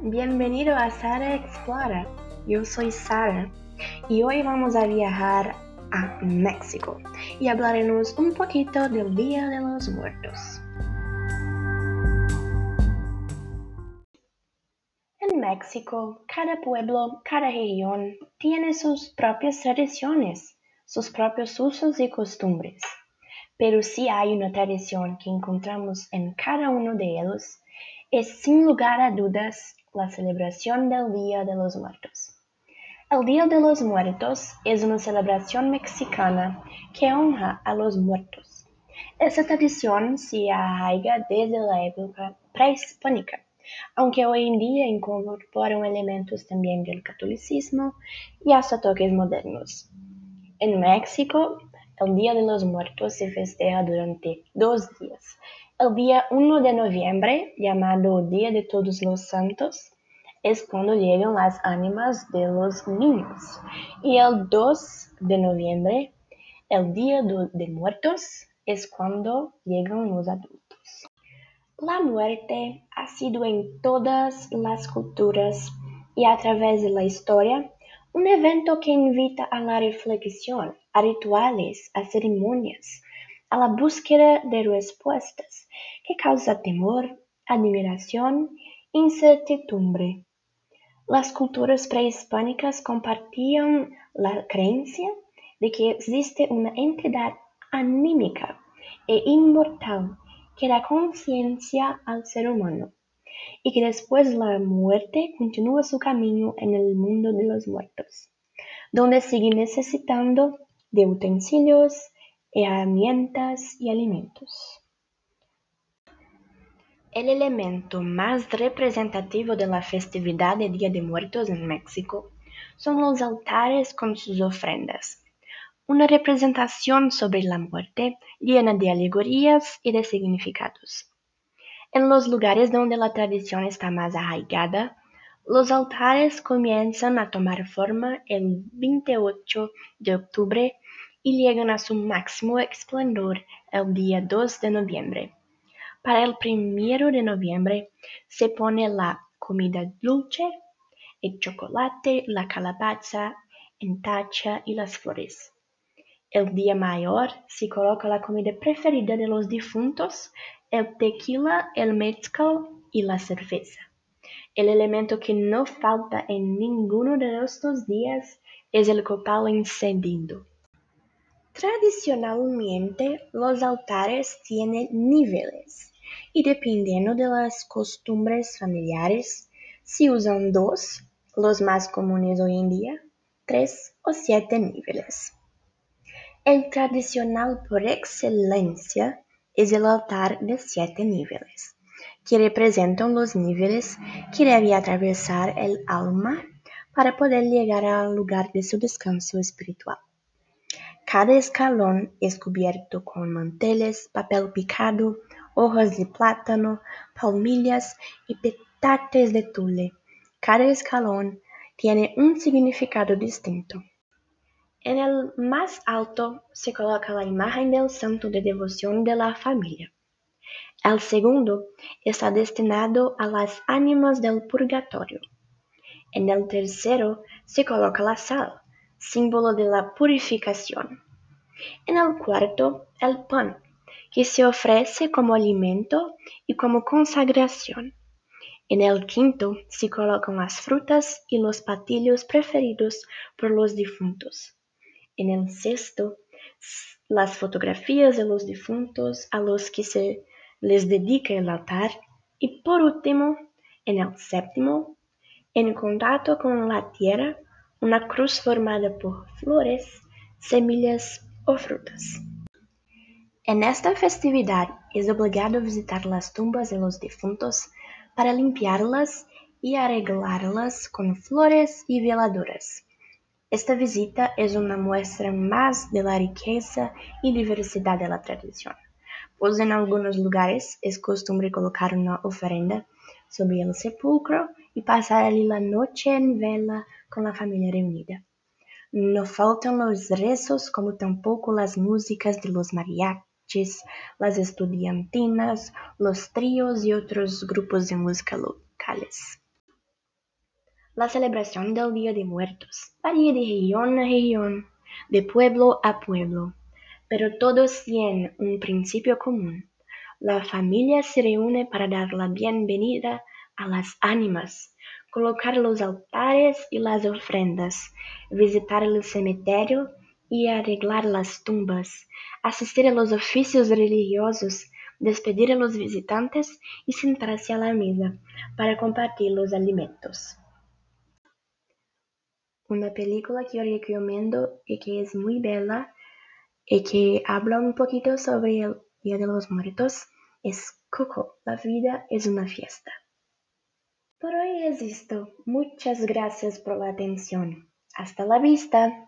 Bienvenido a Sara Explora. Yo soy Sara y hoy vamos a viajar a México y hablaremos un poquito del Día de los Muertos. En México, cada pueblo, cada región tiene sus propias tradiciones, sus propios usos y costumbres. Pero si hay una tradición que encontramos en cada uno de ellos, es sin lugar a dudas la celebración del Día de los Muertos. El Día de los Muertos es una celebración mexicana que honra a los muertos. Esta tradición se arraiga desde la época prehispánica, aunque hoy en día incorpora elementos también del catolicismo y hasta toques modernos. En México, el Día de los Muertos se festeja durante dos días, el día 1 de noviembre, llamado Día de Todos los Santos, es cuando llegan las ánimas de los niños. Y el 2 de noviembre, el Día de Muertos, es cuando llegan los adultos. La muerte ha sido en todas las culturas y a través de la historia un evento que invita a la reflexión, a rituales, a ceremonias, a la búsqueda de respuestas que causa temor, admiración, incertidumbre. Las culturas prehispánicas compartían la creencia de que existe una entidad anímica e inmortal que da conciencia al ser humano y que después de la muerte continúa su camino en el mundo de los muertos, donde sigue necesitando de utensilios, herramientas y alimentos. El elemento más representativo de la festividad de Día de Muertos en México son los altares con sus ofrendas, una representación sobre la muerte llena de alegorías y de significados. En los lugares donde la tradición está más arraigada, los altares comienzan a tomar forma el 28 de octubre y llegan a su máximo esplendor el día 2 de noviembre. Para el primero de noviembre se pone la comida dulce, el chocolate, la calabaza, en tacha y las flores. El día mayor se coloca la comida preferida de los difuntos, el tequila, el mezcal y la cerveza. El elemento que no falta en ninguno de estos días es el copal encendido. Tradicionalmente, los altares tienen niveles y dependiendo de las costumbres familiares, se usan dos, los más comunes hoy en día, tres o siete niveles. El tradicional por excelencia es el altar de siete niveles, que representan los niveles que debe atravesar el alma para poder llegar al lugar de su descanso espiritual. Cada escalón es cubierto con manteles, papel picado, hojas de plátano, palmillas y petates de tule. Cada escalón tiene un significado distinto. En el más alto se coloca la imagen del santo de devoción de la familia. El segundo está destinado a las ánimas del purgatorio. En el tercero se coloca la sal, símbolo de la purificación. En el cuarto, el pan, que se ofrece como alimento y como consagración. En el quinto se colocan las frutas y los patillos preferidos por los difuntos. En el sexto, las fotografías de los difuntos a los que se les dedica el altar. Y por último, en el séptimo, en contacto con la tierra, una cruz formada por flores, semillas o frutas. En esta festividad es obligado visitar las tumbas de los difuntos para limpiarlas y arreglarlas con flores y veladoras. Esta visita es una muestra de la riqueza y diversidad de la tradición, pues en algunos lugares es costumbre colocar una ofrenda sobre el sepulcro y pasar allí la noche en vela con la familia reunida. No faltan los rezos como tampoco las músicas de los mariachis, las estudiantinas, los tríos y otros grupos de música locales. La celebración del Día de Muertos varía de región a región, de pueblo a pueblo, pero todos tienen un principio común. La familia se reúne para dar la bienvenida a las ánimas, colocar los altares y las ofrendas, visitar el cementerio y arreglar las tumbas, asistir a los oficios religiosos, despedir a los visitantes y sentarse a la mesa para compartir los alimentos. Una película que yo recomiendo y que es muy bella y que habla un poquito sobre el Día de los Muertos es Coco, la vida es una fiesta. Por hoy es esto. Muchas gracias por la atención. Hasta la vista.